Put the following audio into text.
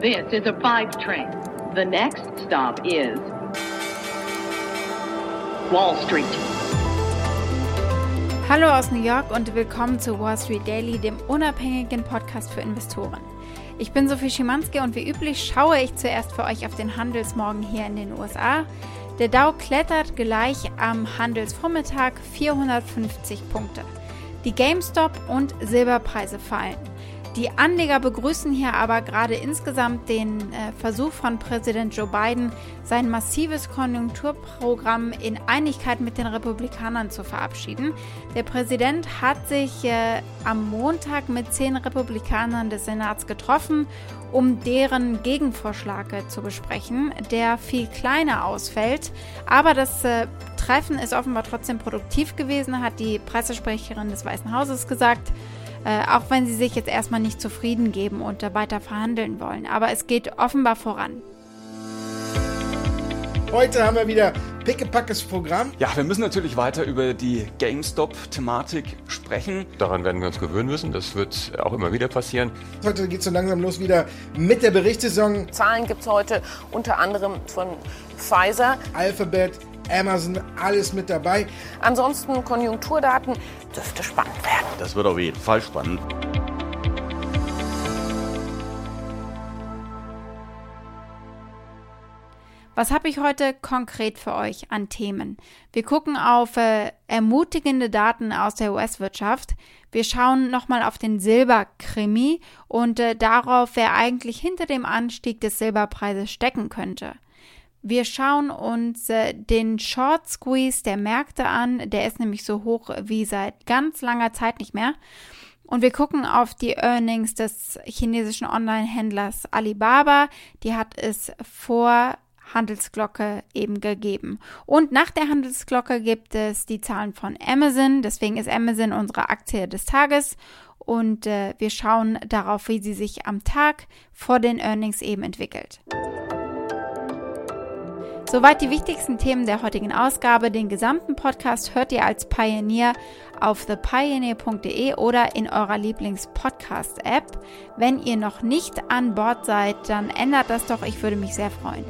This is a five train. The next stop is Wall Street. Hallo aus New York und willkommen zu Wall Street Daily, dem unabhängigen Podcast für Investoren. Ich bin Sophie Schimanski und wie üblich schaue ich zuerst für euch auf den Handelsmorgen hier in den USA. Der Dow klettert gleich am Handelsvormittag 450 Punkte. Die GameStop und Silberpreise fallen. Die Anleger begrüßen hier aber gerade insgesamt den äh, Versuch von Präsident Joe Biden, sein massives Konjunkturprogramm in Einigkeit mit den Republikanern zu verabschieden. Der Präsident hat sich äh, am Montag mit zehn Republikanern des Senats getroffen, um deren Gegenvorschlag zu besprechen, der viel kleiner ausfällt. Aber das äh, Treffen ist offenbar trotzdem produktiv gewesen, hat die Pressesprecherin des Weißen Hauses gesagt. Äh, auch wenn sie sich jetzt erstmal nicht zufrieden geben und weiter verhandeln wollen. Aber es geht offenbar voran. Heute haben wir wieder pickepackes Programm. Ja, wir müssen natürlich weiter über die GameStop-Thematik sprechen. Daran werden wir uns gewöhnen müssen. Das wird auch immer wieder passieren. Heute geht es so langsam los wieder mit der Berichtssaison. Zahlen gibt es heute unter anderem von Pfizer. Alphabet, Amazon, alles mit dabei. Ansonsten Konjunkturdaten dürfte spannend werden. Das wird auf jeden Fall spannend. Was habe ich heute konkret für euch an Themen? Wir gucken auf äh, ermutigende Daten aus der US-Wirtschaft. Wir schauen nochmal auf den Silberkrimi und äh, darauf, wer eigentlich hinter dem Anstieg des Silberpreises stecken könnte. Wir schauen uns äh, den Short Squeeze der Märkte an. Der ist nämlich so hoch wie seit ganz langer Zeit nicht mehr. Und wir gucken auf die Earnings des chinesischen Online-Händlers Alibaba. Die hat es vor Handelsglocke eben gegeben. Und nach der Handelsglocke gibt es die Zahlen von Amazon. Deswegen ist Amazon unsere Aktie des Tages. Und äh, wir schauen darauf, wie sie sich am Tag vor den Earnings eben entwickelt. Soweit die wichtigsten Themen der heutigen Ausgabe. Den gesamten Podcast hört ihr als Pioneer auf thepioneer.de oder in eurer Lieblings-Podcast-App. Wenn ihr noch nicht an Bord seid, dann ändert das doch. Ich würde mich sehr freuen.